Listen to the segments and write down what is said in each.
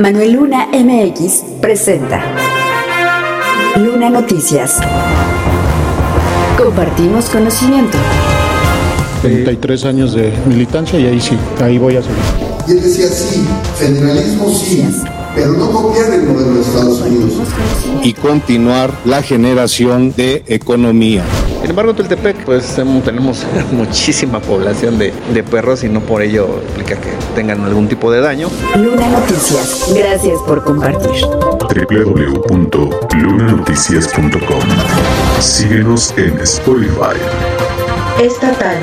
Manuel Luna MX presenta Luna Noticias. Compartimos conocimiento. 33 años de militancia y ahí sí, ahí voy a seguir. Y él decía, sí, federalismo sí, pero no copiar el modelo de Estados Unidos. Y continuar la generación de economía. Sin embargo, Tultepec, pues tenemos muchísima población de, de, perros y no por ello implica que tengan algún tipo de daño. Luna Noticias, gracias por compartir. www.lunanoticias.com Síguenos en Spotify. Estatal.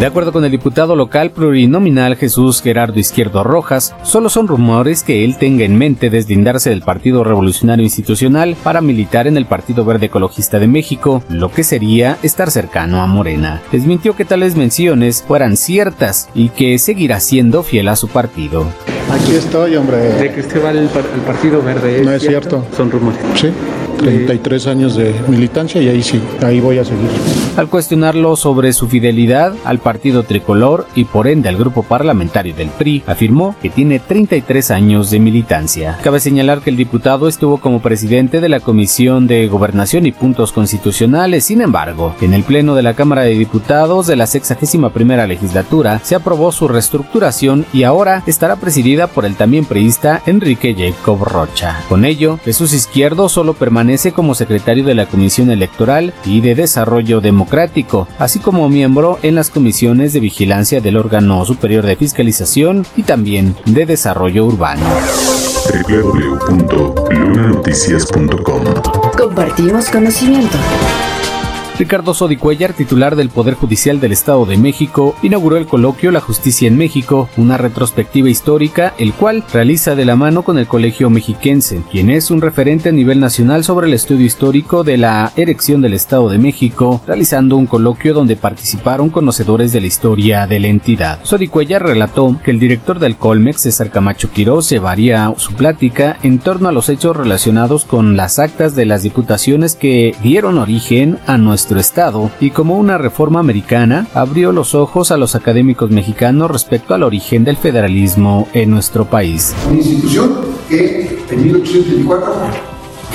De acuerdo con el diputado local plurinominal Jesús Gerardo Izquierdo Rojas, solo son rumores que él tenga en mente deslindarse del Partido Revolucionario Institucional para militar en el Partido Verde Ecologista de México, lo que sería estar cercano a Morena. Desmintió que tales menciones fueran ciertas y que seguirá siendo fiel a su partido. Aquí estoy, hombre. ¿De que usted va al, Partido Verde? no es cierto? Son rumores. Sí. 33 años de militancia y ahí sí, ahí voy a seguir. Al cuestionarlo sobre su fidelidad al partido tricolor y por ende al grupo parlamentario del PRI, afirmó que tiene 33 años de militancia. Cabe señalar que el diputado estuvo como presidente de la Comisión de Gobernación y Puntos Constitucionales, sin embargo, en el Pleno de la Cámara de Diputados de la 61 primera legislatura se aprobó su reestructuración y ahora estará presidida por el también priista Enrique Jacob Rocha. Con ello, Jesús Izquierdo solo permanece como secretario de la Comisión Electoral y de Desarrollo Democrático, así como miembro en las comisiones de vigilancia del órgano superior de fiscalización y también de desarrollo urbano. www.lunanoticias.com Compartimos conocimiento. Ricardo Sodicuellar, titular del Poder Judicial del Estado de México, inauguró el coloquio La Justicia en México, una retrospectiva histórica, el cual realiza de la mano con el Colegio Mexiquense, quien es un referente a nivel nacional sobre el estudio histórico de la erección del Estado de México, realizando un coloquio donde participaron conocedores de la historia de la entidad. Sodicuellar relató que el director del Colmex, César Camacho Quirós, llevaría su plática en torno a los hechos relacionados con las actas de las diputaciones que dieron origen a nuestro estado y como una reforma americana abrió los ojos a los académicos mexicanos respecto al origen del federalismo en nuestro país. Una institución que en 1824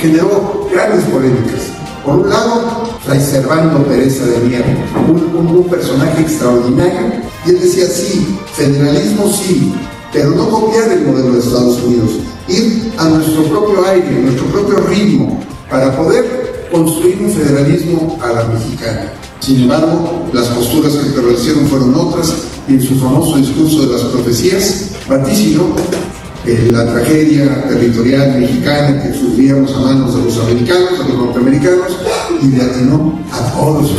generó grandes polémicas. Por un lado, Fray Servando Pereza de Mier, un, un, personaje extraordinario, y él decía, sí, federalismo sí, pero no copiar el modelo de Estados Unidos, ir a nuestro propio aire, nuestro propio ritmo, para poder construir un federalismo a la mexicana. Sin embargo, las posturas que prevalecieron fueron otras y en su famoso discurso de las profecías vaticinó eh, la tragedia territorial mexicana que sufríamos a manos de los americanos, de los norteamericanos, y a todos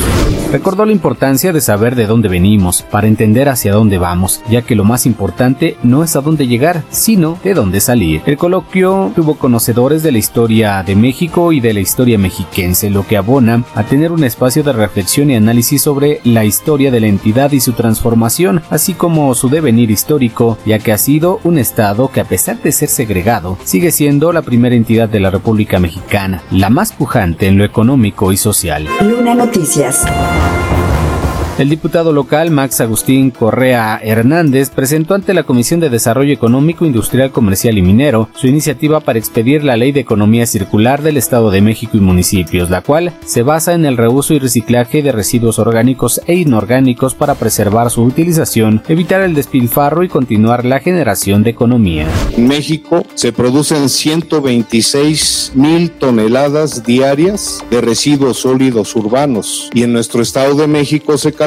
Recordó la importancia de saber de dónde venimos para entender hacia dónde vamos, ya que lo más importante no es a dónde llegar, sino de dónde salir. El coloquio tuvo conocedores de la historia de México y de la historia mexiquense, lo que abona a tener un espacio de reflexión y análisis sobre la historia de la entidad y su transformación, así como su devenir histórico, ya que ha sido un estado que a pesar de ser segregado, sigue siendo la primera entidad de la República Mexicana, la más pujante en lo económico social. Luna Noticias. El diputado local Max Agustín Correa Hernández presentó ante la Comisión de Desarrollo Económico, Industrial, Comercial y Minero su iniciativa para expedir la Ley de Economía Circular del Estado de México y municipios, la cual se basa en el reuso y reciclaje de residuos orgánicos e inorgánicos para preservar su utilización, evitar el despilfarro y continuar la generación de economía. En México se producen 126 mil toneladas diarias de residuos sólidos urbanos y en nuestro Estado de México se calcula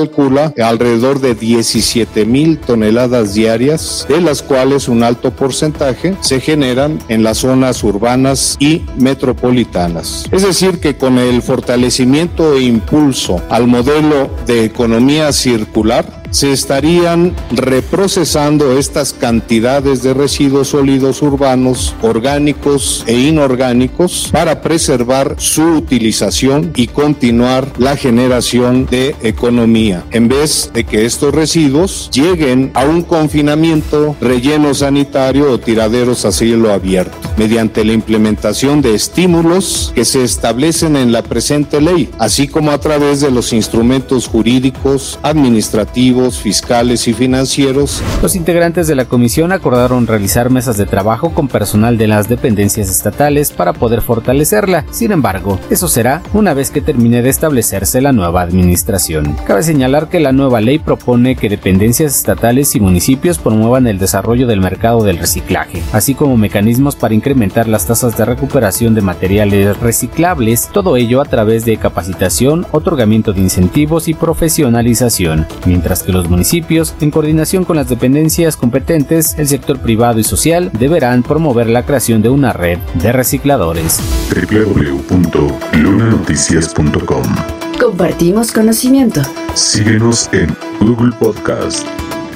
alrededor de 17 mil toneladas diarias, de las cuales un alto porcentaje se generan en las zonas urbanas y metropolitanas. Es decir, que con el fortalecimiento e impulso al modelo de economía circular, se estarían reprocesando estas cantidades de residuos sólidos urbanos, orgánicos e inorgánicos para preservar su utilización y continuar la generación de economía, en vez de que estos residuos lleguen a un confinamiento, relleno sanitario o tiraderos a cielo abierto. Mediante la implementación de estímulos que se establecen en la presente ley, así como a través de los instrumentos jurídicos, administrativos, fiscales y financieros. Los integrantes de la comisión acordaron realizar mesas de trabajo con personal de las dependencias estatales para poder fortalecerla. Sin embargo, eso será una vez que termine de establecerse la nueva administración. Cabe señalar que la nueva ley propone que dependencias estatales y municipios promuevan el desarrollo del mercado del reciclaje, así como mecanismos para incrementar las tasas de recuperación de materiales reciclables, todo ello a través de capacitación, otorgamiento de incentivos y profesionalización, mientras que los municipios, en coordinación con las dependencias competentes, el sector privado y social, deberán promover la creación de una red de recicladores. www.lunanoticias.com Compartimos conocimiento. Síguenos en Google Podcast.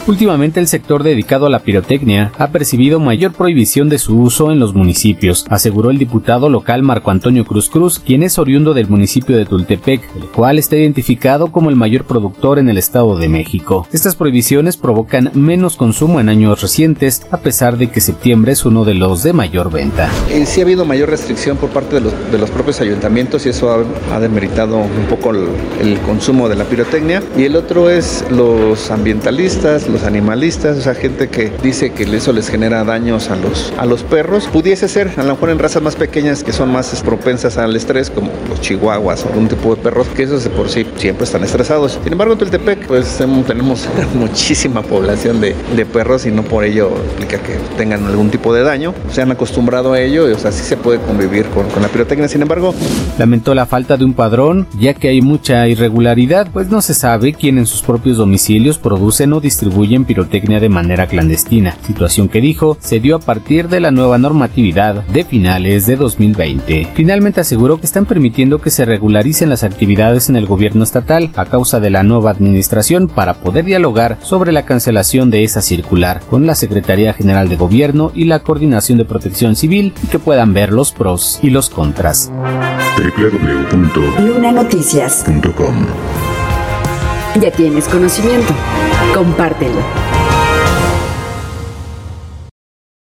Últimamente el sector dedicado a la pirotecnia ha percibido mayor prohibición de su uso en los municipios, aseguró el diputado local Marco Antonio Cruz Cruz, quien es oriundo del municipio de Tultepec, el cual está identificado como el mayor productor en el Estado de México. Estas prohibiciones provocan menos consumo en años recientes, a pesar de que septiembre es uno de los de mayor venta. Sí ha habido mayor restricción por parte de los, propios ayuntamientos y eso ha, ha demeritado un poco el, el consumo de la pirotecnia. Y el otro es los ambientalistas, los animalistas, o sea, gente que dice que eso les genera daños a los, a los perros. Pudiese ser, a lo mejor en razas más pequeñas que son más propensas al estrés, como los chihuahuas o algún tipo de perros, que esos de por sí siempre están estresados. Sin embargo, en Tultepec, pues tenemos muchísima población de, de perros y no por ello implica que tengan algún tipo de daño. Se han acostumbrado a ello y, o sea, sí se puede convivir con, con la pirotecnia. Sin embargo, lamentó la falta de un padrón, ya que hay mucha irregularidad, pues no se sabe quién en sus propios domicilios producen o distribuyen pirotecnia de manera clandestina, situación que dijo se dio a partir de la nueva normatividad de finales de 2020. Finalmente aseguró que están permitiendo que se regularicen las actividades en el gobierno estatal a causa de la nueva administración para poder dialogar sobre la cancelación de esa circular con la Secretaría General de Gobierno y la Coordinación de Protección Civil y que puedan ver los pros y los contras. Lunanoticias.com Ya tienes conocimiento. Compártelo.